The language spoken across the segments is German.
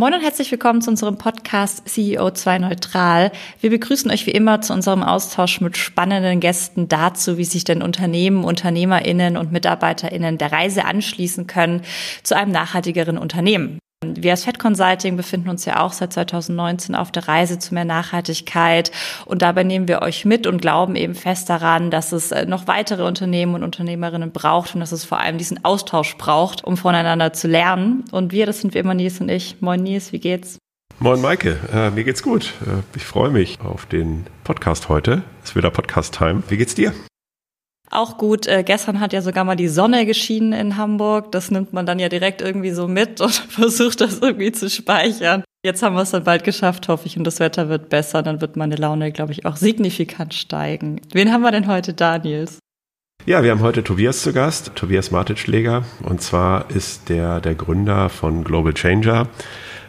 Moin und herzlich willkommen zu unserem Podcast CEO 2 Neutral. Wir begrüßen euch wie immer zu unserem Austausch mit spannenden Gästen dazu, wie sich denn Unternehmen, UnternehmerInnen und MitarbeiterInnen der Reise anschließen können zu einem nachhaltigeren Unternehmen. Wir als Fed Consulting befinden uns ja auch seit 2019 auf der Reise zu mehr Nachhaltigkeit und dabei nehmen wir euch mit und glauben eben fest daran, dass es äh, noch weitere Unternehmen und Unternehmerinnen braucht und dass es vor allem diesen Austausch braucht, um voneinander zu lernen. Und wir, das sind wie immer Nils und ich. Moin Nils, wie geht's? Moin Maike, äh, mir geht's gut. Äh, ich freue mich auf den Podcast heute. Es ist wieder Podcast-Time. Wie geht's dir? Auch gut, äh, gestern hat ja sogar mal die Sonne geschienen in Hamburg. Das nimmt man dann ja direkt irgendwie so mit und versucht das irgendwie zu speichern. Jetzt haben wir es dann bald geschafft, hoffe ich, und das Wetter wird besser. Dann wird meine Laune, glaube ich, auch signifikant steigen. Wen haben wir denn heute da, Nils? Ja, wir haben heute Tobias zu Gast, Tobias Martitschläger. Und zwar ist der der Gründer von Global Changer.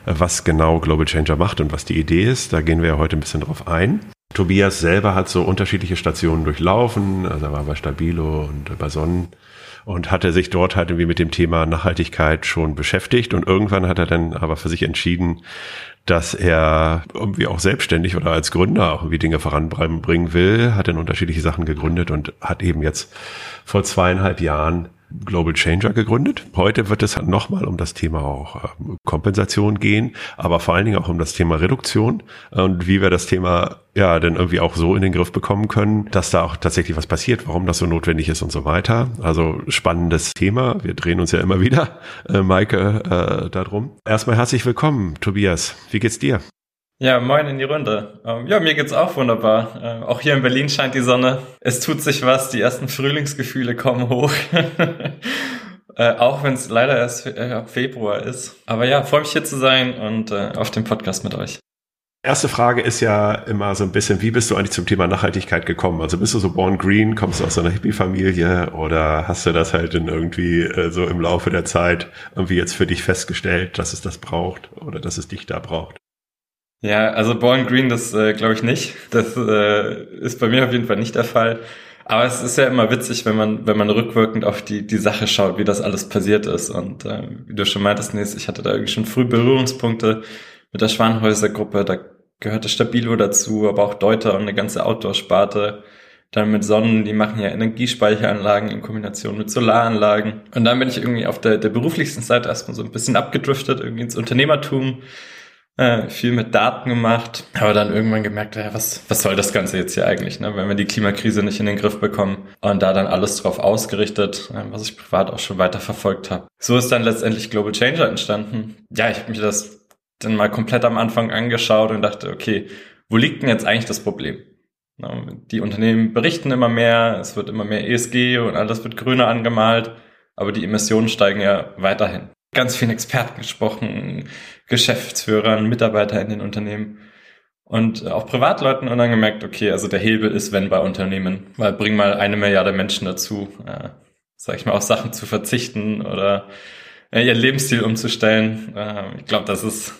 Was genau Global Changer macht und was die Idee ist, da gehen wir heute ein bisschen drauf ein. Tobias selber hat so unterschiedliche Stationen durchlaufen. Also er war bei Stabilo und bei Sonnen und hatte sich dort halt irgendwie mit dem Thema Nachhaltigkeit schon beschäftigt. Und irgendwann hat er dann aber für sich entschieden, dass er irgendwie auch selbstständig oder als Gründer auch irgendwie Dinge voranbringen will, hat dann unterschiedliche Sachen gegründet und hat eben jetzt vor zweieinhalb Jahren Global Changer gegründet. Heute wird es nochmal um das Thema auch ähm, Kompensation gehen, aber vor allen Dingen auch um das Thema Reduktion und wie wir das Thema ja dann irgendwie auch so in den Griff bekommen können, dass da auch tatsächlich was passiert, warum das so notwendig ist und so weiter. Also spannendes Thema. Wir drehen uns ja immer wieder, äh, Maike, äh, darum. Erstmal herzlich willkommen, Tobias. Wie geht's dir? Ja, moin in die Runde. Ähm, ja, mir geht's auch wunderbar. Äh, auch hier in Berlin scheint die Sonne. Es tut sich was, die ersten Frühlingsgefühle kommen hoch. äh, auch wenn es leider erst äh, Februar ist. Aber ja, freue mich hier zu sein und auf dem Podcast mit euch. Erste Frage ist ja immer so ein bisschen, wie bist du eigentlich zum Thema Nachhaltigkeit gekommen? Also bist du so born green, kommst du aus einer Hippie-Familie oder hast du das halt in irgendwie so im Laufe der Zeit irgendwie jetzt für dich festgestellt, dass es das braucht oder dass es dich da braucht? Ja, also Born Green, das äh, glaube ich nicht. Das äh, ist bei mir auf jeden Fall nicht der Fall. Aber es ist ja immer witzig, wenn man, wenn man rückwirkend auf die, die Sache schaut, wie das alles passiert ist. Und äh, wie du schon meintest, Nils, ich hatte da irgendwie schon früh Berührungspunkte mit der Schwanhäuser-Gruppe. Da gehörte Stabilo dazu, aber auch Deuter und eine ganze Outdoor-Sparte. Dann mit Sonnen, die machen ja Energiespeicheranlagen in Kombination mit Solaranlagen. Und dann bin ich irgendwie auf der, der beruflichsten Seite erstmal so ein bisschen abgedriftet, irgendwie ins Unternehmertum äh, viel mit Daten gemacht, aber dann irgendwann gemerkt, ja, was, was soll das Ganze jetzt hier eigentlich, ne? wenn wir die Klimakrise nicht in den Griff bekommen und da dann alles drauf ausgerichtet, äh, was ich privat auch schon weiter verfolgt habe. So ist dann letztendlich Global Changer entstanden. Ja, ich habe mir das dann mal komplett am Anfang angeschaut und dachte, okay, wo liegt denn jetzt eigentlich das Problem? Die Unternehmen berichten immer mehr, es wird immer mehr ESG und alles wird grüner angemalt, aber die Emissionen steigen ja weiterhin ganz vielen Experten gesprochen, Geschäftsführern, Mitarbeiter in den Unternehmen und auch Privatleuten und dann gemerkt, okay, also der Hebel ist, wenn bei Unternehmen, weil bring mal eine Milliarde Menschen dazu, äh, sag ich mal, auf Sachen zu verzichten oder äh, ihren Lebensstil umzustellen. Äh, ich glaube, das ist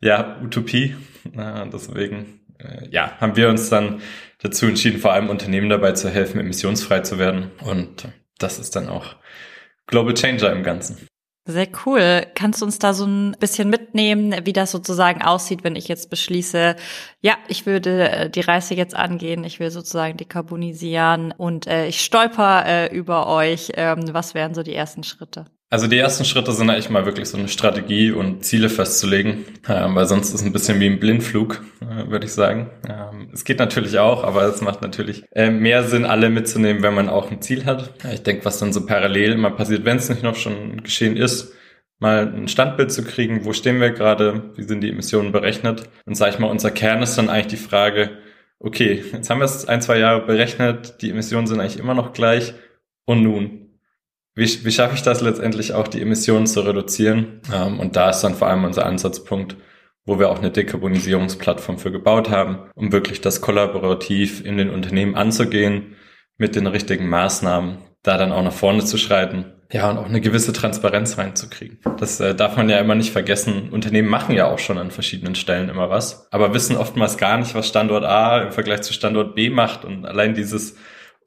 ja Utopie. Äh, deswegen äh, ja, haben wir uns dann dazu entschieden, vor allem Unternehmen dabei zu helfen, emissionsfrei zu werden. Und das ist dann auch Global Changer im Ganzen. Sehr cool. Kannst du uns da so ein bisschen mitnehmen, wie das sozusagen aussieht, wenn ich jetzt beschließe, ja, ich würde äh, die Reise jetzt angehen, ich will sozusagen dekarbonisieren und äh, ich stolper äh, über euch. Ähm, was wären so die ersten Schritte? Also die ersten Schritte sind eigentlich mal wirklich so eine Strategie und Ziele festzulegen, äh, weil sonst ist es ein bisschen wie ein Blindflug, äh, würde ich sagen. Ähm, es geht natürlich auch, aber es macht natürlich äh, mehr Sinn, alle mitzunehmen, wenn man auch ein Ziel hat. Ich denke, was dann so parallel immer passiert, wenn es nicht noch schon geschehen ist, mal ein Standbild zu kriegen, wo stehen wir gerade, wie sind die Emissionen berechnet. Und sage ich mal, unser Kern ist dann eigentlich die Frage, okay, jetzt haben wir es ein, zwei Jahre berechnet, die Emissionen sind eigentlich immer noch gleich und nun? Wie, wie schaffe ich das letztendlich auch, die Emissionen zu reduzieren? Ähm, und da ist dann vor allem unser Ansatzpunkt, wo wir auch eine Dekarbonisierungsplattform für gebaut haben, um wirklich das kollaborativ in den Unternehmen anzugehen, mit den richtigen Maßnahmen, da dann auch nach vorne zu schreiten. Ja, und auch eine gewisse Transparenz reinzukriegen. Das äh, darf man ja immer nicht vergessen. Unternehmen machen ja auch schon an verschiedenen Stellen immer was, aber wissen oftmals gar nicht, was Standort A im Vergleich zu Standort B macht. Und allein dieses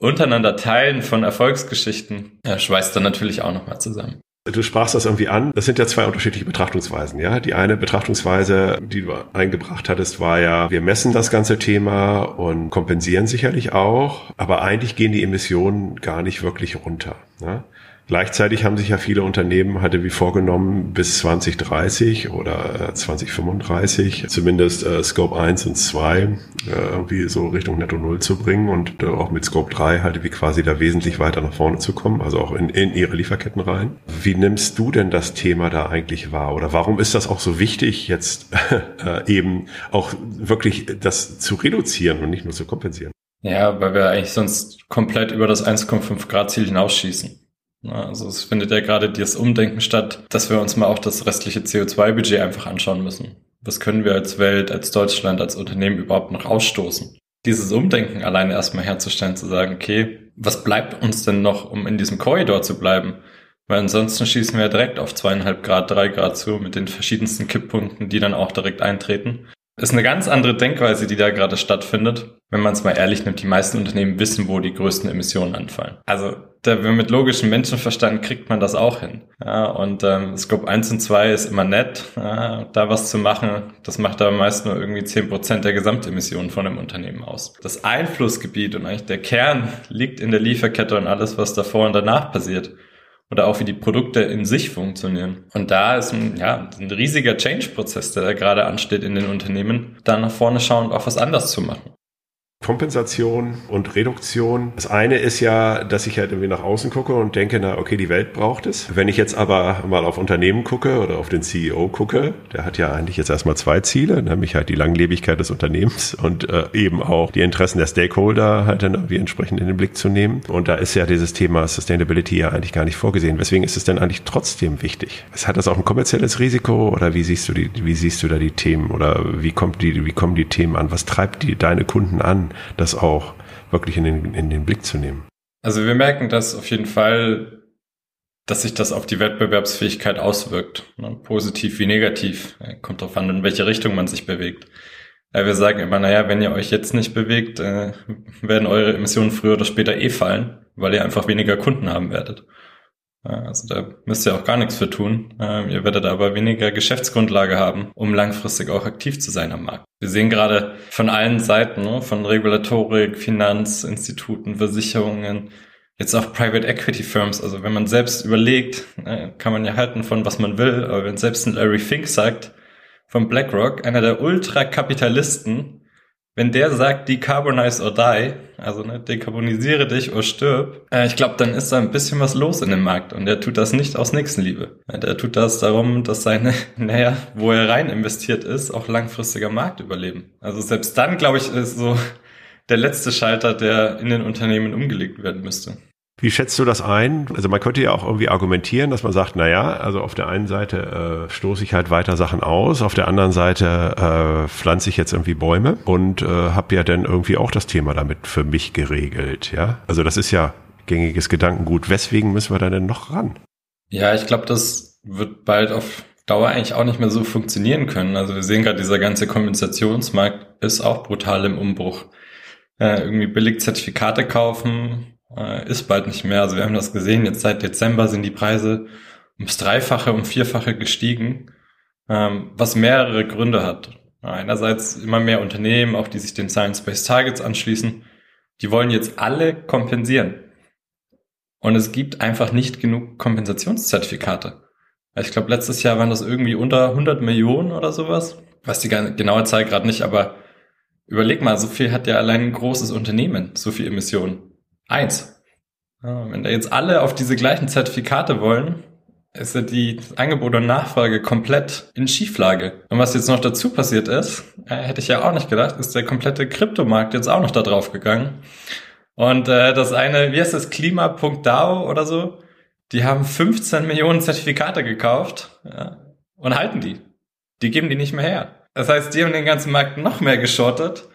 untereinander Teilen von Erfolgsgeschichten ja, schweißt dann natürlich auch nochmal zusammen. Du sprachst das irgendwie an. Das sind ja zwei unterschiedliche Betrachtungsweisen, ja. Die eine Betrachtungsweise, die du eingebracht hattest, war ja, wir messen das ganze Thema und kompensieren sicherlich auch, aber eigentlich gehen die Emissionen gar nicht wirklich runter. Ne? Gleichzeitig haben sich ja viele Unternehmen hatte wie vorgenommen, bis 2030 oder 2035 äh, zumindest äh, Scope 1 und 2 äh, irgendwie so Richtung Netto Null zu bringen und äh, auch mit Scope 3 halt wie quasi da wesentlich weiter nach vorne zu kommen, also auch in, in ihre Lieferketten rein. Wie nimmst du denn das Thema da eigentlich wahr? Oder warum ist das auch so wichtig, jetzt äh, eben auch wirklich das zu reduzieren und nicht nur zu kompensieren? Ja, weil wir eigentlich sonst komplett über das 1,5 Grad Ziel hinausschießen. Also es findet ja gerade das Umdenken statt, dass wir uns mal auch das restliche CO2-Budget einfach anschauen müssen. Was können wir als Welt, als Deutschland, als Unternehmen überhaupt noch ausstoßen? Dieses Umdenken alleine erstmal herzustellen, zu sagen, okay, was bleibt uns denn noch, um in diesem Korridor zu bleiben? Weil ansonsten schießen wir direkt auf zweieinhalb Grad, drei Grad zu mit den verschiedensten Kipppunkten, die dann auch direkt eintreten. Ist eine ganz andere Denkweise, die da gerade stattfindet. Wenn man es mal ehrlich nimmt, die meisten Unternehmen wissen, wo die größten Emissionen anfallen. Also da, mit logischem Menschenverstand kriegt man das auch hin. Ja, und ähm, Scope 1 und 2 ist immer nett, ja, da was zu machen. Das macht aber meist nur irgendwie 10% der Gesamtemissionen von einem Unternehmen aus. Das Einflussgebiet und eigentlich der Kern liegt in der Lieferkette und alles, was davor und danach passiert oder auch wie die Produkte in sich funktionieren. Und da ist ein, ja, ein riesiger Change-Prozess, der da gerade ansteht in den Unternehmen, da nach vorne schauen und auch was anders zu machen. Kompensation und Reduktion. Das eine ist ja, dass ich halt irgendwie nach außen gucke und denke, na, okay, die Welt braucht es. Wenn ich jetzt aber mal auf Unternehmen gucke oder auf den CEO gucke, der hat ja eigentlich jetzt erstmal zwei Ziele, nämlich halt die Langlebigkeit des Unternehmens und äh, eben auch die Interessen der Stakeholder halt dann irgendwie entsprechend in den Blick zu nehmen. Und da ist ja dieses Thema Sustainability ja eigentlich gar nicht vorgesehen. Weswegen ist es denn eigentlich trotzdem wichtig? Hat das auch ein kommerzielles Risiko oder wie siehst du die, wie siehst du da die Themen oder wie kommt die, wie kommen die Themen an? Was treibt die deine Kunden an? Das auch wirklich in den, in den Blick zu nehmen. Also wir merken das auf jeden Fall, dass sich das auf die Wettbewerbsfähigkeit auswirkt. Ne? Positiv wie negativ. Kommt darauf an, in welche Richtung man sich bewegt. Wir sagen immer, naja, wenn ihr euch jetzt nicht bewegt, äh, werden eure Emissionen früher oder später eh fallen, weil ihr einfach weniger Kunden haben werdet. Also da müsst ihr auch gar nichts für tun. Ähm, ihr werdet aber weniger Geschäftsgrundlage haben, um langfristig auch aktiv zu sein am Markt. Wir sehen gerade von allen Seiten, ne, von Regulatorik, Finanzinstituten, Versicherungen, jetzt auch Private Equity Firms. Also wenn man selbst überlegt, äh, kann man ja halten von was man will, aber wenn selbst ein Larry Fink sagt, von BlackRock, einer der Ultrakapitalisten, wenn der sagt, decarbonize or die, also ne, dekarbonisiere dich oder stirb, äh, ich glaube, dann ist da ein bisschen was los in dem Markt und der tut das nicht aus Nächstenliebe. Der tut das darum, dass seine, naja, wo er rein investiert ist, auch langfristiger Markt überleben. Also selbst dann, glaube ich, ist so der letzte Schalter, der in den Unternehmen umgelegt werden müsste. Wie schätzt du das ein? Also man könnte ja auch irgendwie argumentieren, dass man sagt, na ja, also auf der einen Seite äh, stoße ich halt weiter Sachen aus, auf der anderen Seite äh, pflanze ich jetzt irgendwie Bäume und äh, habe ja dann irgendwie auch das Thema damit für mich geregelt, ja? Also das ist ja gängiges Gedankengut. Weswegen müssen wir da denn noch ran? Ja, ich glaube, das wird bald auf Dauer eigentlich auch nicht mehr so funktionieren können. Also wir sehen gerade, dieser ganze Kompensationsmarkt ist auch brutal im Umbruch. Äh, irgendwie billig Zertifikate kaufen, äh, ist bald nicht mehr. Also wir haben das gesehen, jetzt seit Dezember sind die Preise ums Dreifache, um Vierfache gestiegen, ähm, was mehrere Gründe hat. Einerseits immer mehr Unternehmen, auch die sich den Science-Based Targets anschließen, die wollen jetzt alle kompensieren. Und es gibt einfach nicht genug Kompensationszertifikate. Ich glaube, letztes Jahr waren das irgendwie unter 100 Millionen oder sowas. Weiß die genaue Zahl gerade nicht, aber überleg mal, so viel hat ja allein ein großes Unternehmen, so viel Emissionen. Eins. Wenn da jetzt alle auf diese gleichen Zertifikate wollen, ist ja die Angebot und Nachfrage komplett in Schieflage. Und was jetzt noch dazu passiert ist, äh, hätte ich ja auch nicht gedacht, ist der komplette Kryptomarkt jetzt auch noch da drauf gegangen. Und äh, das eine, wie heißt das, Klima.dao oder so, die haben 15 Millionen Zertifikate gekauft ja, und halten die. Die geben die nicht mehr her. Das heißt, die haben den ganzen Markt noch mehr geschottet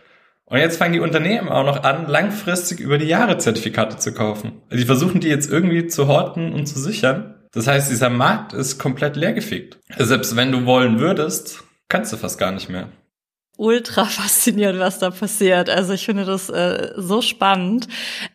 und jetzt fangen die Unternehmen auch noch an, langfristig über die Jahre Zertifikate zu kaufen. Die versuchen die jetzt irgendwie zu horten und zu sichern. Das heißt, dieser Markt ist komplett leergefegt. Selbst wenn du wollen würdest, kannst du fast gar nicht mehr. Ultra faszinierend, was da passiert. Also ich finde das äh, so spannend.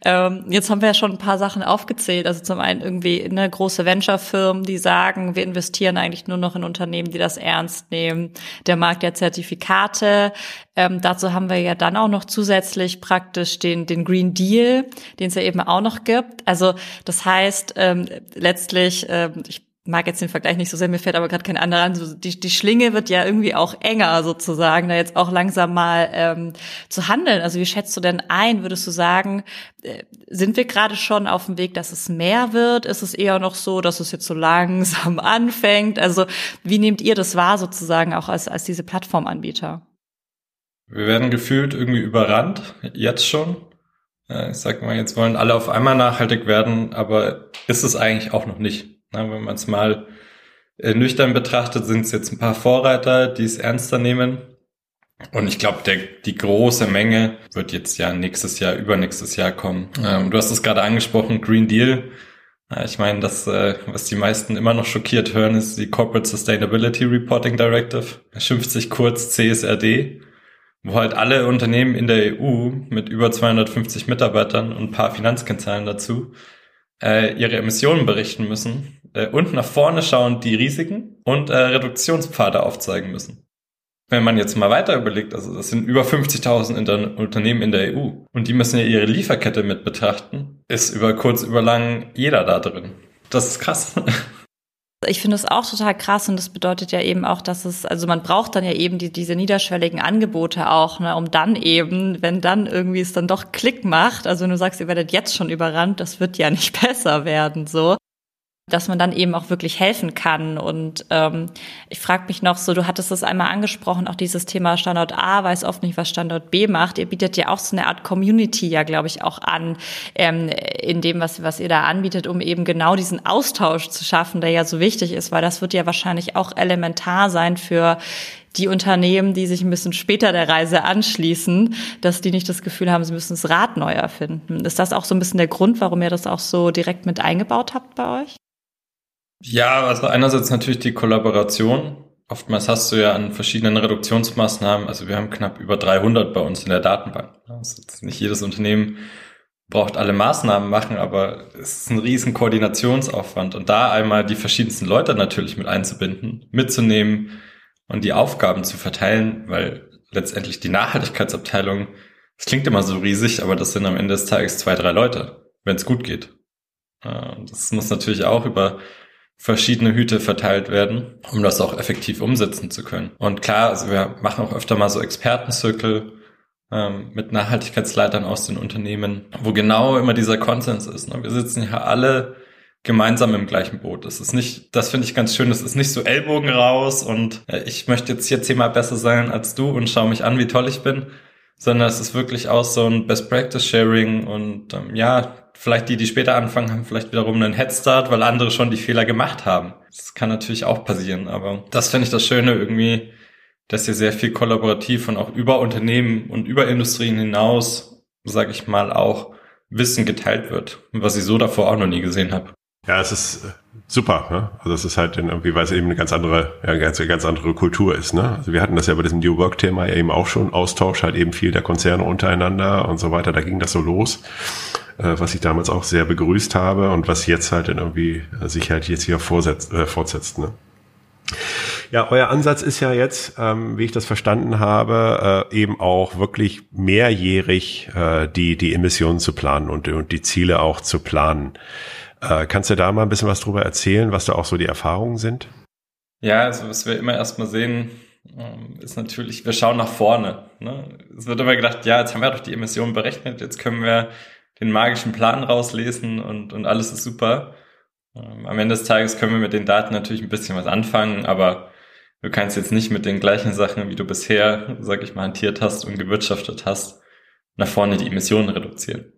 Ähm, jetzt haben wir ja schon ein paar Sachen aufgezählt. Also zum einen irgendwie eine große Venture-Firmen, die sagen, wir investieren eigentlich nur noch in Unternehmen, die das ernst nehmen. Der Markt der Zertifikate. Ähm, dazu haben wir ja dann auch noch zusätzlich praktisch den, den Green Deal, den es ja eben auch noch gibt. Also das heißt ähm, letztlich, ähm, ich mag jetzt den Vergleich nicht so sehr, mir fällt aber gerade kein anderer an. So, die, die Schlinge wird ja irgendwie auch enger sozusagen, da jetzt auch langsam mal ähm, zu handeln. Also wie schätzt du denn ein? Würdest du sagen, äh, sind wir gerade schon auf dem Weg, dass es mehr wird? Ist es eher noch so, dass es jetzt so langsam anfängt? Also wie nehmt ihr das wahr sozusagen auch als, als diese Plattformanbieter? Wir werden gefühlt irgendwie überrannt, jetzt schon. Ich sag mal, jetzt wollen alle auf einmal nachhaltig werden, aber ist es eigentlich auch noch nicht. Na, wenn man es mal äh, nüchtern betrachtet, sind es jetzt ein paar Vorreiter, die es ernster nehmen. Und ich glaube, die große Menge wird jetzt ja nächstes Jahr, übernächstes Jahr kommen. Ähm, du hast es gerade angesprochen, Green Deal. Ja, ich meine, das, äh, was die meisten immer noch schockiert hören, ist die Corporate Sustainability Reporting Directive. schimpft sich kurz CSRD, wo halt alle Unternehmen in der EU mit über 250 Mitarbeitern und ein paar Finanzkennzahlen dazu äh, ihre Emissionen berichten müssen äh, und nach vorne schauen die Risiken und äh, Reduktionspfade aufzeigen müssen. Wenn man jetzt mal weiter überlegt, also das sind über 50.000 Unternehmen in der EU und die müssen ja ihre Lieferkette mit betrachten, ist über kurz, über lang jeder da drin. Das ist krass. Ich finde es auch total krass und das bedeutet ja eben auch, dass es, also man braucht dann ja eben die, diese niederschwelligen Angebote auch, ne, um dann eben, wenn dann irgendwie es dann doch Klick macht, also wenn du sagst, ihr werdet jetzt schon überrannt, das wird ja nicht besser werden, so dass man dann eben auch wirklich helfen kann. Und ähm, ich frage mich noch so, du hattest es einmal angesprochen, auch dieses Thema Standort A weiß oft nicht, was Standort B macht. Ihr bietet ja auch so eine Art Community ja, glaube ich, auch an, ähm, in dem, was, was ihr da anbietet, um eben genau diesen Austausch zu schaffen, der ja so wichtig ist, weil das wird ja wahrscheinlich auch elementar sein für die Unternehmen, die sich ein bisschen später der Reise anschließen, dass die nicht das Gefühl haben, sie müssen das Rad neu erfinden. Ist das auch so ein bisschen der Grund, warum ihr das auch so direkt mit eingebaut habt bei euch? Ja, also einerseits natürlich die Kollaboration. Oftmals hast du ja an verschiedenen Reduktionsmaßnahmen, also wir haben knapp über 300 bei uns in der Datenbank. Also nicht jedes Unternehmen braucht alle Maßnahmen machen, aber es ist ein riesen Koordinationsaufwand und da einmal die verschiedensten Leute natürlich mit einzubinden, mitzunehmen und die Aufgaben zu verteilen, weil letztendlich die Nachhaltigkeitsabteilung, es klingt immer so riesig, aber das sind am Ende des Tages zwei, drei Leute, wenn es gut geht. Das muss natürlich auch über verschiedene Hüte verteilt werden, um das auch effektiv umsetzen zu können. Und klar, also wir machen auch öfter mal so Expertenzirkel ähm, mit Nachhaltigkeitsleitern aus den Unternehmen, wo genau immer dieser Konsens ist. Ne? Wir sitzen ja alle gemeinsam im gleichen Boot. Es ist nicht, das finde ich ganz schön, es ist nicht so Ellbogen raus und äh, ich möchte jetzt hier zehnmal besser sein als du und schau mich an, wie toll ich bin, sondern es ist wirklich auch so ein Best Practice Sharing und ähm, ja, vielleicht die, die später anfangen, haben vielleicht wiederum einen Headstart, weil andere schon die Fehler gemacht haben. Das kann natürlich auch passieren, aber das finde ich das Schöne irgendwie, dass hier sehr viel kollaborativ und auch über Unternehmen und über Industrien hinaus, sage ich mal, auch Wissen geteilt wird, was ich so davor auch noch nie gesehen habe. Ja, es ist äh, super. Ne? Also es ist halt irgendwie, weil es eben eine ganz andere, ja, ganz, ganz andere Kultur ist. Ne? Also wir hatten das ja bei diesem New Work-Thema ja eben auch schon, Austausch halt eben viel der Konzerne untereinander und so weiter. Da ging das so los, was ich damals auch sehr begrüßt habe und was jetzt halt irgendwie äh, sich halt jetzt hier vorsetzt, äh, fortsetzt. Ne? Ja, euer Ansatz ist ja jetzt, ähm, wie ich das verstanden habe, äh, eben auch wirklich mehrjährig äh, die, die Emissionen zu planen und, und die Ziele auch zu planen. Äh, kannst du da mal ein bisschen was drüber erzählen, was da auch so die Erfahrungen sind? Ja, also was wir immer erstmal sehen, ähm, ist natürlich, wir schauen nach vorne. Ne? Es wird immer gedacht, ja, jetzt haben wir doch die Emissionen berechnet, jetzt können wir den magischen Plan rauslesen und, und alles ist super. Ähm, am Ende des Tages können wir mit den Daten natürlich ein bisschen was anfangen, aber du kannst jetzt nicht mit den gleichen Sachen, wie du bisher, sag ich mal, hantiert hast und gewirtschaftet hast, nach vorne die Emissionen reduzieren.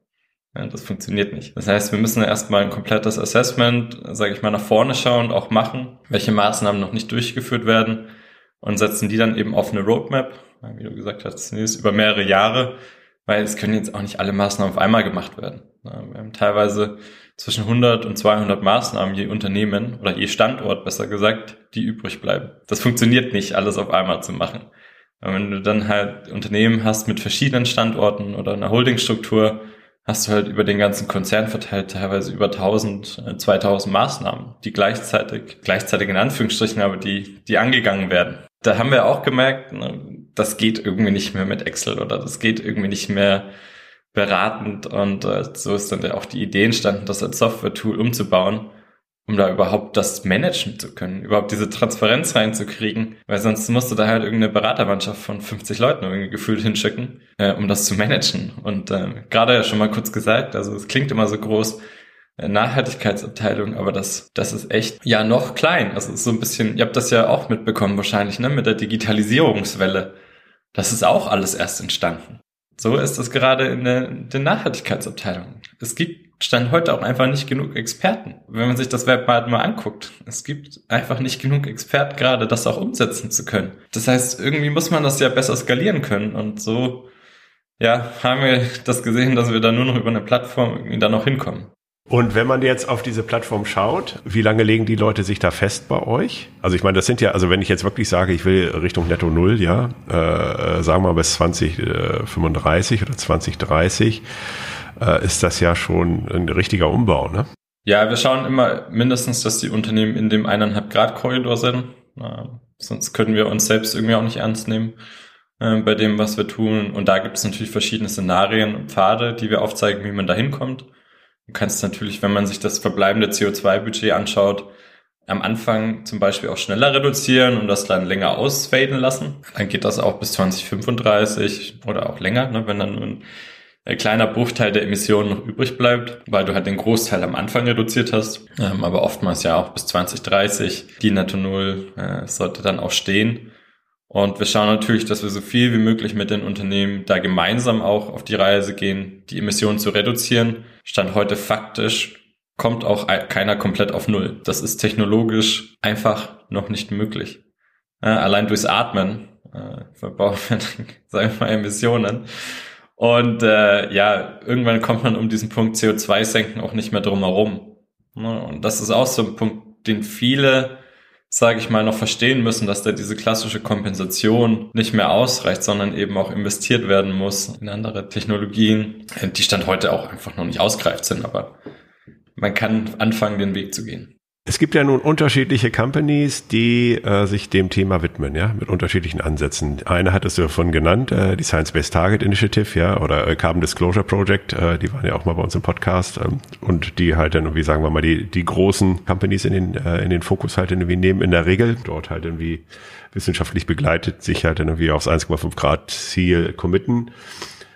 Ja, das funktioniert nicht. Das heißt, wir müssen erstmal ein komplettes Assessment, sage ich mal, nach vorne schauen, auch machen, welche Maßnahmen noch nicht durchgeführt werden und setzen die dann eben auf eine Roadmap, wie du gesagt hast, über mehrere Jahre, weil es können jetzt auch nicht alle Maßnahmen auf einmal gemacht werden. Wir haben teilweise zwischen 100 und 200 Maßnahmen je Unternehmen oder je Standort besser gesagt, die übrig bleiben. Das funktioniert nicht, alles auf einmal zu machen. Wenn du dann halt Unternehmen hast mit verschiedenen Standorten oder einer Holdingstruktur, hast du halt über den ganzen Konzern verteilt teilweise über 1000, 2000 äh, Maßnahmen, die gleichzeitig, gleichzeitig in Anführungsstrichen, aber die, die angegangen werden. Da haben wir auch gemerkt, ne, das geht irgendwie nicht mehr mit Excel oder das geht irgendwie nicht mehr beratend und äh, so ist dann ja auch die Idee entstanden, das als Software-Tool umzubauen, um da überhaupt das managen zu können, überhaupt diese Transparenz reinzukriegen, weil sonst musst du da halt irgendeine Beratermannschaft von 50 Leuten irgendwie gefühlt hinschicken, äh, um das zu managen. Und äh, gerade ja schon mal kurz gesagt, also es klingt immer so groß, Nachhaltigkeitsabteilung, aber das, das ist echt ja noch klein. Also ist so ein bisschen, ihr habt das ja auch mitbekommen wahrscheinlich, ne, mit der Digitalisierungswelle. Das ist auch alles erst entstanden. So ist es gerade in der, der Nachhaltigkeitsabteilung. Es gibt Stand heute auch einfach nicht genug Experten. Wenn man sich das Web mal anguckt, es gibt einfach nicht genug Experten gerade, das auch umsetzen zu können. Das heißt, irgendwie muss man das ja besser skalieren können und so, ja, haben wir das gesehen, dass wir da nur noch über eine Plattform irgendwie da noch hinkommen. Und wenn man jetzt auf diese Plattform schaut, wie lange legen die Leute sich da fest bei euch? Also ich meine, das sind ja, also wenn ich jetzt wirklich sage, ich will Richtung Netto Null, ja, äh, sagen wir mal bis 2035 oder 2030, äh, ist das ja schon ein richtiger Umbau, ne? Ja, wir schauen immer mindestens, dass die Unternehmen in dem eineinhalb Grad Korridor sind. Äh, sonst können wir uns selbst irgendwie auch nicht ernst nehmen äh, bei dem, was wir tun. Und da gibt es natürlich verschiedene Szenarien und Pfade, die wir aufzeigen, wie man da hinkommt. Du kannst natürlich, wenn man sich das verbleibende CO2-Budget anschaut, am Anfang zum Beispiel auch schneller reduzieren und das dann länger ausfaden lassen. Dann geht das auch bis 2035 oder auch länger, ne, wenn dann nur ein kleiner Bruchteil der Emissionen noch übrig bleibt, weil du halt den Großteil am Anfang reduziert hast. Ähm, aber oftmals ja auch bis 2030. Die Netto Null äh, sollte dann auch stehen. Und wir schauen natürlich, dass wir so viel wie möglich mit den Unternehmen da gemeinsam auch auf die Reise gehen, die Emissionen zu reduzieren. Stand heute faktisch kommt auch keiner komplett auf Null. Das ist technologisch einfach noch nicht möglich. Allein durchs Atmen äh, verbrauchen wir, sagen wir mal, Emissionen. Und äh, ja, irgendwann kommt man um diesen Punkt CO2 senken auch nicht mehr drum herum. Ne? Und das ist auch so ein Punkt, den viele sage ich mal, noch verstehen müssen, dass da diese klassische Kompensation nicht mehr ausreicht, sondern eben auch investiert werden muss in andere Technologien, die Stand heute auch einfach noch nicht ausgereift sind, aber man kann anfangen, den Weg zu gehen. Es gibt ja nun unterschiedliche Companies, die äh, sich dem Thema widmen, ja, mit unterschiedlichen Ansätzen. Eine hat es ja von genannt, äh, die Science-Based Target Initiative, ja, oder äh, Carbon Disclosure Project, äh, die waren ja auch mal bei uns im Podcast ähm, und die halt dann irgendwie, sagen wir mal, die, die großen Companies in den, äh, in den Fokus halt irgendwie nehmen, in der Regel, dort halt irgendwie wissenschaftlich begleitet, sich halt dann irgendwie aufs 1,5 Grad Ziel committen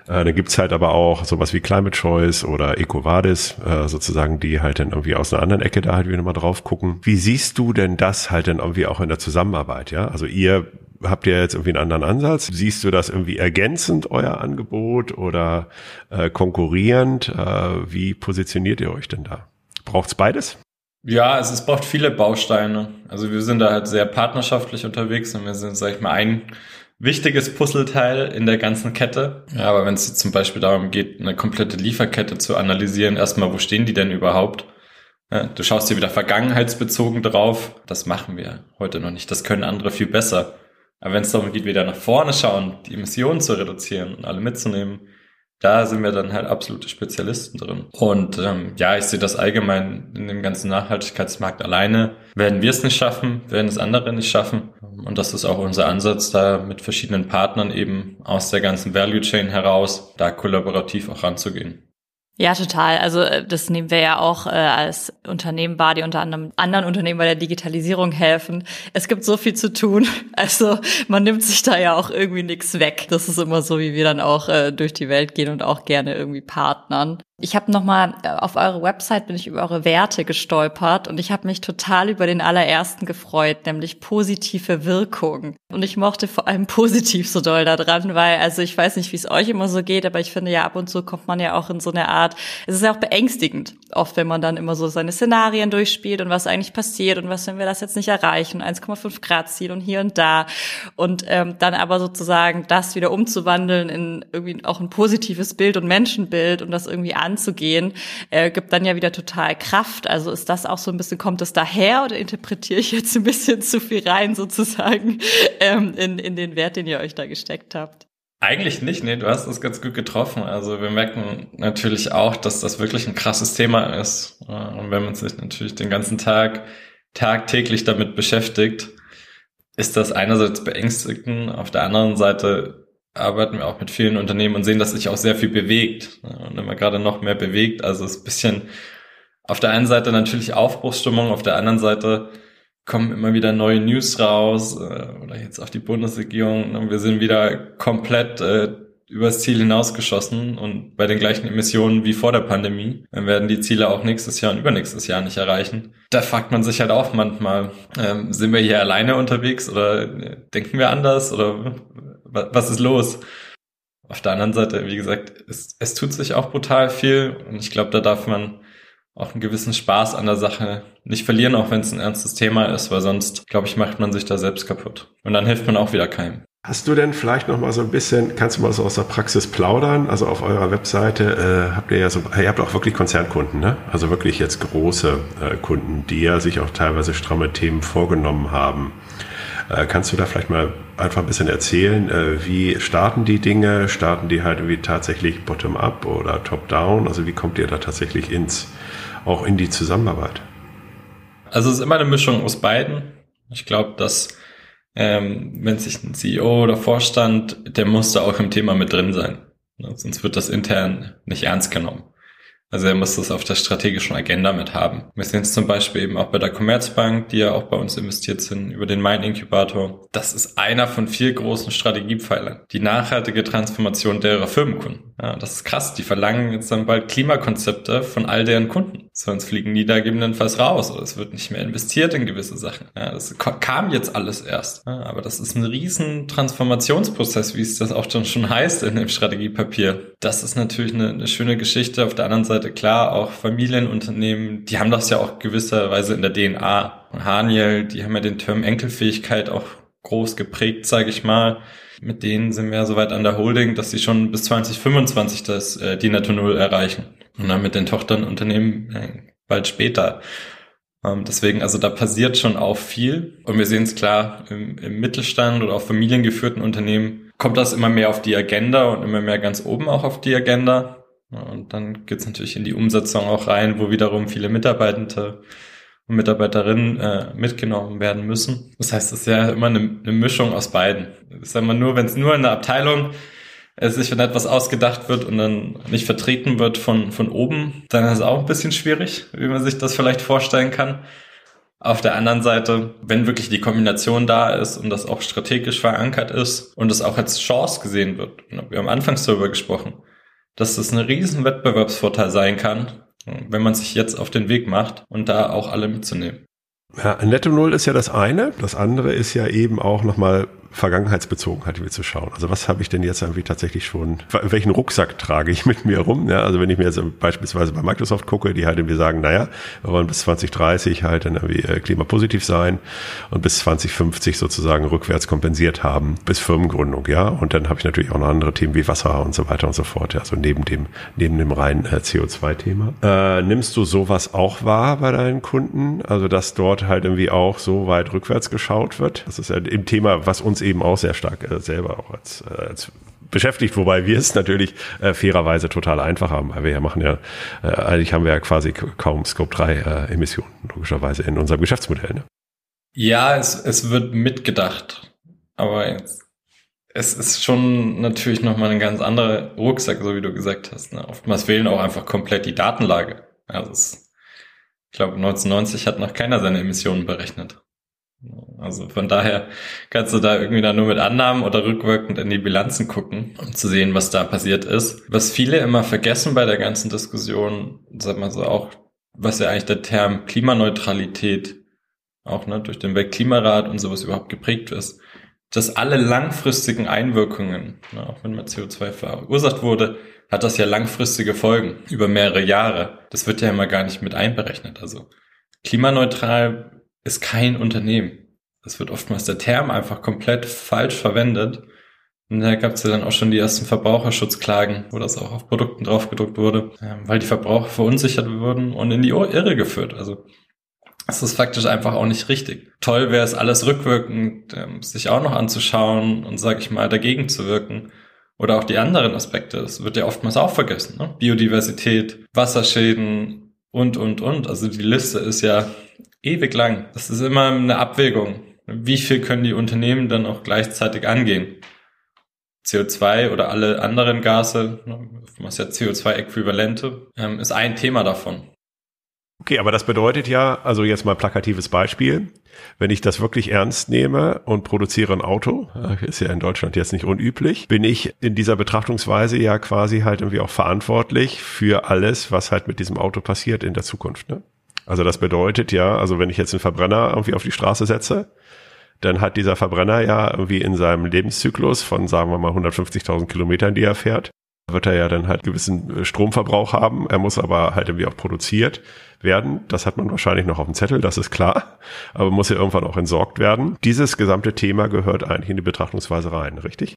äh, dann gibt's halt aber auch sowas wie Climate Choice oder EcoVadis, äh, sozusagen, die halt dann irgendwie aus einer anderen Ecke da halt wieder mal drauf gucken. Wie siehst du denn das halt dann irgendwie auch in der Zusammenarbeit, ja? Also ihr habt ihr jetzt irgendwie einen anderen Ansatz? Siehst du das irgendwie ergänzend, euer Angebot oder äh, konkurrierend? Äh, wie positioniert ihr euch denn da? Braucht's beides? Ja, also es braucht viele Bausteine. Also wir sind da halt sehr partnerschaftlich unterwegs und wir sind, sag ich mal, ein wichtiges Puzzleteil in der ganzen Kette. Ja, aber wenn es zum Beispiel darum geht, eine komplette Lieferkette zu analysieren, erstmal, wo stehen die denn überhaupt? Ja, du schaust hier wieder vergangenheitsbezogen drauf. Das machen wir heute noch nicht. Das können andere viel besser. Aber wenn es darum geht, wieder nach vorne schauen, die Emissionen zu reduzieren und alle mitzunehmen, da sind wir dann halt absolute Spezialisten drin. Und ähm, ja, ich sehe das allgemein in dem ganzen Nachhaltigkeitsmarkt alleine. Werden wir es nicht schaffen, werden es andere nicht schaffen. Und das ist auch unser Ansatz, da mit verschiedenen Partnern eben aus der ganzen Value Chain heraus, da kollaborativ auch ranzugehen. Ja, total. Also äh, das nehmen wir ja auch äh, als Unternehmen wahr, die unter anderem anderen Unternehmen bei der Digitalisierung helfen. Es gibt so viel zu tun. Also man nimmt sich da ja auch irgendwie nichts weg. Das ist immer so, wie wir dann auch äh, durch die Welt gehen und auch gerne irgendwie partnern. Ich habe nochmal äh, auf eure Website bin ich über eure Werte gestolpert und ich habe mich total über den allerersten gefreut, nämlich positive Wirkung. Und ich mochte vor allem positiv so doll da dran, weil also ich weiß nicht, wie es euch immer so geht, aber ich finde ja ab und zu kommt man ja auch in so eine Art, es ist ja auch beängstigend, oft wenn man dann immer so seine Szenarien durchspielt und was eigentlich passiert und was, wenn wir das jetzt nicht erreichen, 1,5 Grad Ziel und hier und da und ähm, dann aber sozusagen das wieder umzuwandeln in irgendwie auch ein positives Bild und Menschenbild und das irgendwie anzugehen, äh, gibt dann ja wieder total Kraft. Also ist das auch so ein bisschen, kommt es daher oder interpretiere ich jetzt ein bisschen zu viel rein sozusagen ähm, in, in den Wert, den ihr euch da gesteckt habt? Eigentlich nicht, nee, du hast das ganz gut getroffen. Also wir merken natürlich auch, dass das wirklich ein krasses Thema ist. Und wenn man sich natürlich den ganzen Tag, tagtäglich damit beschäftigt, ist das einerseits beängstigend, auf der anderen Seite arbeiten wir auch mit vielen Unternehmen und sehen, dass sich auch sehr viel bewegt und immer gerade noch mehr bewegt. Also es ist ein bisschen auf der einen Seite natürlich Aufbruchsstimmung, auf der anderen Seite kommen immer wieder neue News raus äh, oder jetzt auch die Bundesregierung und wir sind wieder komplett äh, übers Ziel hinausgeschossen und bei den gleichen Emissionen wie vor der Pandemie. Dann werden die Ziele auch nächstes Jahr und übernächstes Jahr nicht erreichen. Da fragt man sich halt auch manchmal, ähm, sind wir hier alleine unterwegs oder äh, denken wir anders oder was ist los? Auf der anderen Seite, wie gesagt, es, es tut sich auch brutal viel und ich glaube, da darf man auch einen gewissen Spaß an der Sache nicht verlieren, auch wenn es ein ernstes Thema ist, weil sonst, glaube ich, macht man sich da selbst kaputt. Und dann hilft man auch wieder keinem. Hast du denn vielleicht noch mal so ein bisschen, kannst du mal so aus der Praxis plaudern? Also auf eurer Webseite äh, habt ihr ja so, ihr habt auch wirklich Konzernkunden, ne? Also wirklich jetzt große äh, Kunden, die ja sich auch teilweise stramme Themen vorgenommen haben. Äh, kannst du da vielleicht mal einfach ein bisschen erzählen, äh, wie starten die Dinge? Starten die halt irgendwie tatsächlich bottom-up oder top-down? Also wie kommt ihr da tatsächlich ins, auch in die Zusammenarbeit? Also es ist immer eine Mischung aus beiden. Ich glaube, dass ähm, wenn sich ein CEO oder Vorstand, der muss da auch im Thema mit drin sein. Sonst wird das intern nicht ernst genommen. Also er muss das auf der strategischen Agenda mit haben. Wir sehen es zum Beispiel eben auch bei der Commerzbank, die ja auch bei uns investiert sind, über den Main Inkubator. Das ist einer von vier großen Strategiepfeilern. Die nachhaltige Transformation derer Firmenkunden. Ja, das ist krass. Die verlangen jetzt dann bald Klimakonzepte von all deren Kunden. Sonst fliegen die da gegebenenfalls raus oder es wird nicht mehr investiert in gewisse Sachen. Ja, das kam jetzt alles erst. Ja, aber das ist ein riesen Transformationsprozess, wie es das auch schon heißt in dem Strategiepapier. Das ist natürlich eine, eine schöne Geschichte. Auf der anderen Seite klar, auch Familienunternehmen, die haben das ja auch gewisserweise in der DNA. Haniel, die haben ja den Term Enkelfähigkeit auch groß geprägt, sage ich mal. Mit denen sind wir ja soweit an der Holding, dass sie schon bis 2025 das äh, die Netto Null erreichen. Und dann mit den Tochternunternehmen äh, bald später. Ähm, deswegen, also da passiert schon auch viel. Und wir sehen es klar, im, im Mittelstand oder auch familiengeführten Unternehmen kommt das immer mehr auf die Agenda und immer mehr ganz oben auch auf die Agenda. Und dann geht's natürlich in die Umsetzung auch rein, wo wiederum viele Mitarbeitende und Mitarbeiterinnen äh, mitgenommen werden müssen. Das heißt, es ist ja immer eine, eine Mischung aus beiden. Ich sag mal nur, wenn es nur in der Abteilung äh, sich wenn etwas ausgedacht wird und dann nicht vertreten wird von, von oben, dann ist es auch ein bisschen schwierig, wie man sich das vielleicht vorstellen kann. Auf der anderen Seite, wenn wirklich die Kombination da ist und das auch strategisch verankert ist und es auch als Chance gesehen wird, wir haben anfangs darüber gesprochen, dass das ein riesen Wettbewerbsvorteil sein kann, wenn man sich jetzt auf den Weg macht und da auch alle mitzunehmen. Ja, Netto Null ist ja das eine. Das andere ist ja eben auch nochmal Vergangenheitsbezogenheit wie zu schauen. Also was habe ich denn jetzt irgendwie tatsächlich schon, welchen Rucksack trage ich mit mir rum? Ja, also wenn ich mir jetzt beispielsweise bei Microsoft gucke, die halt irgendwie sagen, naja, wir wollen bis 2030 halt dann irgendwie äh, klimapositiv sein und bis 2050 sozusagen rückwärts kompensiert haben bis Firmengründung, ja. Und dann habe ich natürlich auch noch andere Themen wie Wasser und so weiter und so fort. Also neben dem, neben dem reinen äh, CO2-Thema. Äh, nimmst du sowas auch wahr bei deinen Kunden? Also dass dort halt irgendwie auch so weit rückwärts geschaut wird? Das ist ja im Thema, was uns uns eben auch sehr stark äh, selber auch als, äh, als beschäftigt, wobei wir es natürlich äh, fairerweise total einfach haben, weil wir ja machen ja, äh, eigentlich haben wir ja quasi kaum Scope 3 äh, Emissionen, logischerweise in unserem Geschäftsmodell. Ne? Ja, es, es wird mitgedacht, aber jetzt, es ist schon natürlich nochmal ein ganz anderer Rucksack, so wie du gesagt hast. Ne? Oftmals fehlen auch einfach komplett die Datenlage. Also es, ich glaube, 1990 hat noch keiner seine Emissionen berechnet. Also von daher kannst du da irgendwie dann nur mit Annahmen oder rückwirkend in die Bilanzen gucken, um zu sehen, was da passiert ist. Was viele immer vergessen bei der ganzen Diskussion, sag mal so auch, was ja eigentlich der Term Klimaneutralität auch ne, durch den Weltklimarat und sowas überhaupt geprägt ist, dass alle langfristigen Einwirkungen, ne, auch wenn mal CO2 verursacht wurde, hat das ja langfristige Folgen über mehrere Jahre. Das wird ja immer gar nicht mit einberechnet. Also klimaneutral ist kein Unternehmen. Das wird oftmals der Term einfach komplett falsch verwendet. Und da gab es ja dann auch schon die ersten Verbraucherschutzklagen, wo das auch auf Produkten draufgedruckt wurde, ähm, weil die Verbraucher verunsichert wurden und in die Irre geführt. Also das ist faktisch einfach auch nicht richtig. Toll wäre es, alles rückwirkend ähm, sich auch noch anzuschauen und, sag ich mal, dagegen zu wirken. Oder auch die anderen Aspekte. Das wird ja oftmals auch vergessen. Ne? Biodiversität, Wasserschäden und, und, und. Also die Liste ist ja ewig lang. Das ist immer eine Abwägung. Wie viel können die Unternehmen dann auch gleichzeitig angehen? CO2 oder alle anderen Gase, was ja CO2-Äquivalente, ähm, ist ein Thema davon. Okay, aber das bedeutet ja, also jetzt mal plakatives Beispiel, wenn ich das wirklich ernst nehme und produziere ein Auto, äh, ist ja in Deutschland jetzt nicht unüblich, bin ich in dieser Betrachtungsweise ja quasi halt irgendwie auch verantwortlich für alles, was halt mit diesem Auto passiert in der Zukunft. Ne? Also das bedeutet ja, also wenn ich jetzt einen Verbrenner irgendwie auf die Straße setze, dann hat dieser Verbrenner ja irgendwie in seinem Lebenszyklus von, sagen wir mal, 150.000 Kilometern, die er fährt, wird er ja dann halt gewissen Stromverbrauch haben. Er muss aber halt irgendwie auch produziert werden. Das hat man wahrscheinlich noch auf dem Zettel, das ist klar. Aber muss ja irgendwann auch entsorgt werden. Dieses gesamte Thema gehört eigentlich in die Betrachtungsweise rein, richtig?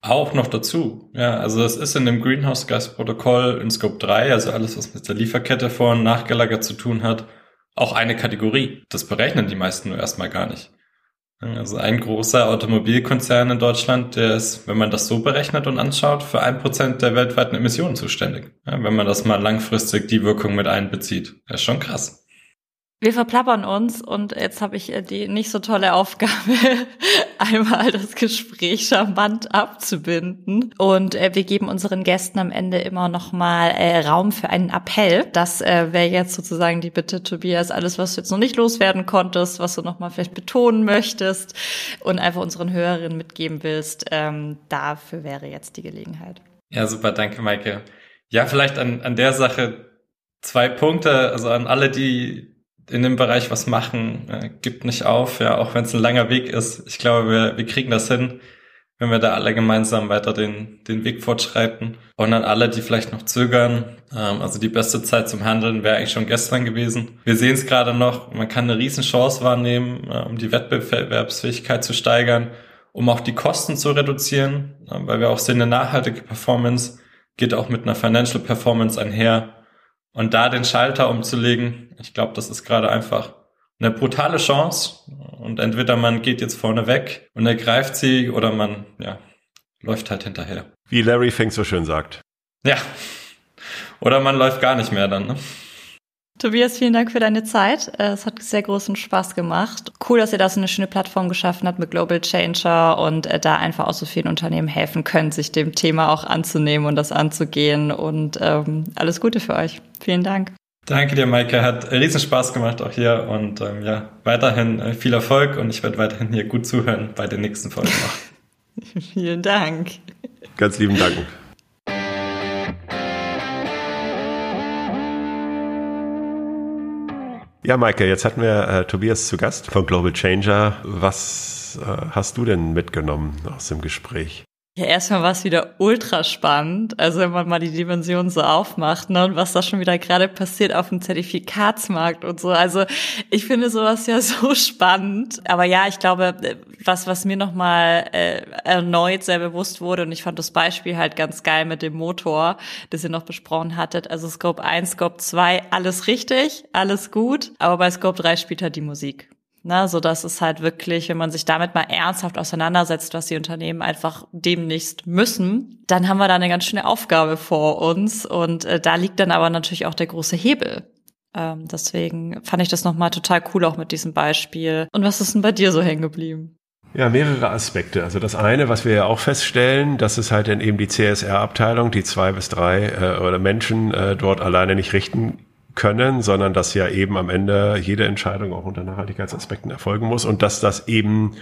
Auch noch dazu. Ja, also das ist in dem Greenhouse-Gas-Protokoll in Scope 3, also alles, was mit der Lieferkette vor- und nachgelagert zu tun hat, auch eine Kategorie. Das berechnen die meisten nur erstmal gar nicht. Also ein großer Automobilkonzern in Deutschland, der ist, wenn man das so berechnet und anschaut, für ein Prozent der weltweiten Emissionen zuständig. Ja, wenn man das mal langfristig die Wirkung mit einbezieht. Das ist schon krass. Wir verplappern uns und jetzt habe ich äh, die nicht so tolle Aufgabe, einmal das Gespräch charmant abzubinden. Und äh, wir geben unseren Gästen am Ende immer noch mal äh, Raum für einen Appell. Das wäre jetzt sozusagen die Bitte, Tobias, alles, was du jetzt noch nicht loswerden konntest, was du noch mal vielleicht betonen möchtest und einfach unseren Hörerinnen mitgeben willst, ähm, dafür wäre jetzt die Gelegenheit. Ja, super, danke, Maike. Ja, vielleicht an, an der Sache zwei Punkte, also an alle, die in dem Bereich was machen, äh, gibt nicht auf, ja, auch wenn es ein langer Weg ist. Ich glaube, wir, wir kriegen das hin, wenn wir da alle gemeinsam weiter den, den Weg fortschreiten. Und an alle, die vielleicht noch zögern, ähm, also die beste Zeit zum Handeln wäre eigentlich schon gestern gewesen. Wir sehen es gerade noch, man kann eine Riesenchance wahrnehmen, äh, um die Wettbewerbsfähigkeit zu steigern, um auch die Kosten zu reduzieren, äh, weil wir auch sehen, eine nachhaltige Performance geht auch mit einer Financial Performance einher. Und da den Schalter umzulegen, ich glaube, das ist gerade einfach eine brutale Chance. Und entweder man geht jetzt vorne weg und ergreift sie oder man, ja, läuft halt hinterher. Wie Larry Fink so schön sagt. Ja. Oder man läuft gar nicht mehr dann, ne? Tobias, vielen Dank für deine Zeit. Äh, es hat sehr großen Spaß gemacht. Cool, dass ihr da so eine schöne Plattform geschaffen habt mit Global Changer und äh, da einfach auch so vielen Unternehmen helfen könnt, sich dem Thema auch anzunehmen und das anzugehen. Und ähm, alles Gute für euch. Vielen Dank. Danke dir, Maike. Hat riesen Spaß gemacht auch hier und ähm, ja, weiterhin äh, viel Erfolg und ich werde weiterhin hier gut zuhören bei den nächsten Folgen noch. Vielen Dank. Ganz lieben Dank. Ja, Maike, jetzt hatten wir äh, Tobias zu Gast von Global Changer. Was äh, hast du denn mitgenommen aus dem Gespräch? Ja, erstmal war es wieder ultra spannend. Also wenn man mal die Dimension so aufmacht, ne, und was da schon wieder gerade passiert auf dem Zertifikatsmarkt und so. Also ich finde sowas ja so spannend. Aber ja, ich glaube, was, was mir nochmal äh, erneut sehr bewusst wurde, und ich fand das Beispiel halt ganz geil mit dem Motor, das ihr noch besprochen hattet. Also Scope 1, Scope 2, alles richtig, alles gut. Aber bei Scope 3 spielt halt die Musik. Ne, so dass es halt wirklich, wenn man sich damit mal ernsthaft auseinandersetzt, was die Unternehmen einfach demnächst müssen, dann haben wir da eine ganz schöne Aufgabe vor uns. Und äh, da liegt dann aber natürlich auch der große Hebel. Ähm, deswegen fand ich das nochmal total cool auch mit diesem Beispiel. Und was ist denn bei dir so hängen geblieben? Ja, mehrere Aspekte. Also das eine, was wir ja auch feststellen, dass es halt dann eben die CSR-Abteilung, die zwei bis drei äh, oder Menschen äh, dort alleine nicht richten können, sondern dass ja eben am Ende jede Entscheidung auch unter Nachhaltigkeitsaspekten erfolgen muss und dass das eben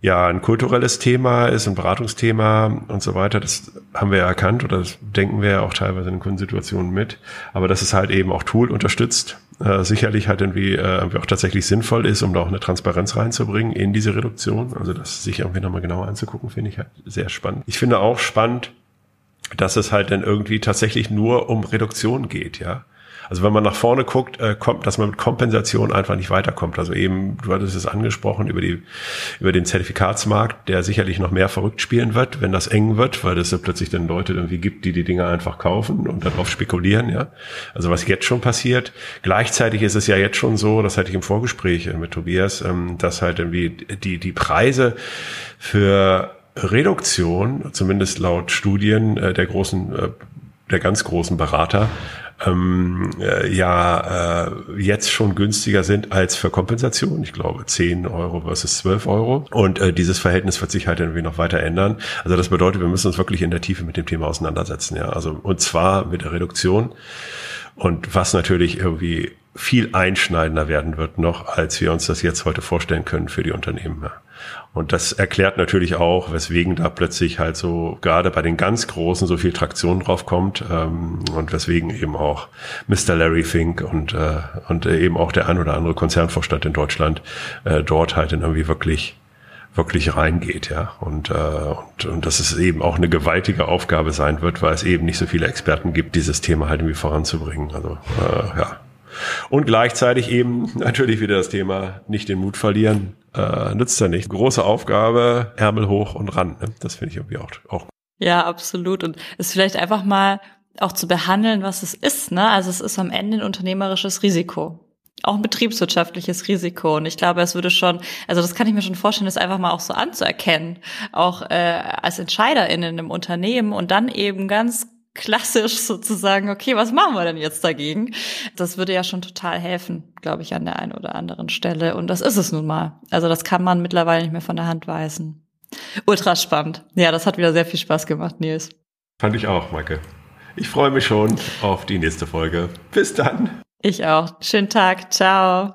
ja ein kulturelles Thema ist, ein Beratungsthema und so weiter. Das haben wir ja erkannt oder das denken wir ja auch teilweise in Kundensituationen mit. Aber dass es halt eben auch Tool unterstützt, äh, sicherlich halt irgendwie, äh, irgendwie auch tatsächlich sinnvoll ist, um da auch eine Transparenz reinzubringen in diese Reduktion. Also das sich irgendwie nochmal genauer anzugucken, finde ich halt sehr spannend. Ich finde auch spannend, dass es halt dann irgendwie tatsächlich nur um Reduktion geht, ja. Also wenn man nach vorne guckt, äh, kommt, dass man mit Kompensation einfach nicht weiterkommt. Also eben, du hattest es angesprochen über die, über den Zertifikatsmarkt, der sicherlich noch mehr verrückt spielen wird, wenn das eng wird, weil es ja plötzlich dann Leute irgendwie gibt, die die Dinge einfach kaufen und darauf spekulieren, ja. Also was jetzt schon passiert. Gleichzeitig ist es ja jetzt schon so, das hatte ich im Vorgespräch mit Tobias, ähm, dass halt irgendwie die, die Preise für Reduktion, zumindest laut Studien äh, der großen, äh, der ganz großen Berater, ähm, äh, ja äh, jetzt schon günstiger sind als für Kompensation. Ich glaube 10 Euro versus 12 Euro. Und äh, dieses Verhältnis wird sich halt irgendwie noch weiter ändern. Also das bedeutet, wir müssen uns wirklich in der Tiefe mit dem Thema auseinandersetzen. Ja, also und zwar mit der Reduktion. Und was natürlich irgendwie viel einschneidender werden wird noch, als wir uns das jetzt heute vorstellen können für die Unternehmen. Ja. Und das erklärt natürlich auch, weswegen da plötzlich halt so gerade bei den ganz Großen so viel Traktion drauf kommt ähm, und weswegen eben auch Mr. Larry Fink und, äh, und eben auch der ein oder andere Konzernvorstand in Deutschland äh, dort halt in irgendwie wirklich wirklich reingeht, ja. Und, äh, und, und dass es eben auch eine gewaltige Aufgabe sein wird, weil es eben nicht so viele Experten gibt, dieses Thema halt irgendwie voranzubringen. Also äh, ja, und gleichzeitig eben natürlich wieder das Thema, nicht den Mut verlieren, äh, nützt ja nicht. Große Aufgabe, Ärmel hoch und ran. Ne? Das finde ich irgendwie auch, auch. Ja, absolut. Und es vielleicht einfach mal auch zu behandeln, was es ist. Ne? Also es ist am Ende ein unternehmerisches Risiko. Auch ein betriebswirtschaftliches Risiko. Und ich glaube, es würde schon, also das kann ich mir schon vorstellen, das einfach mal auch so anzuerkennen. Auch äh, als EntscheiderInnen im Unternehmen und dann eben ganz klassisch sozusagen, okay, was machen wir denn jetzt dagegen? Das würde ja schon total helfen, glaube ich, an der einen oder anderen Stelle. Und das ist es nun mal. Also das kann man mittlerweile nicht mehr von der Hand weisen. Ultra spannend. Ja, das hat wieder sehr viel Spaß gemacht, Nils. Fand ich auch, Maike. Ich freue mich schon auf die nächste Folge. Bis dann. Ich auch. Schönen Tag. Ciao.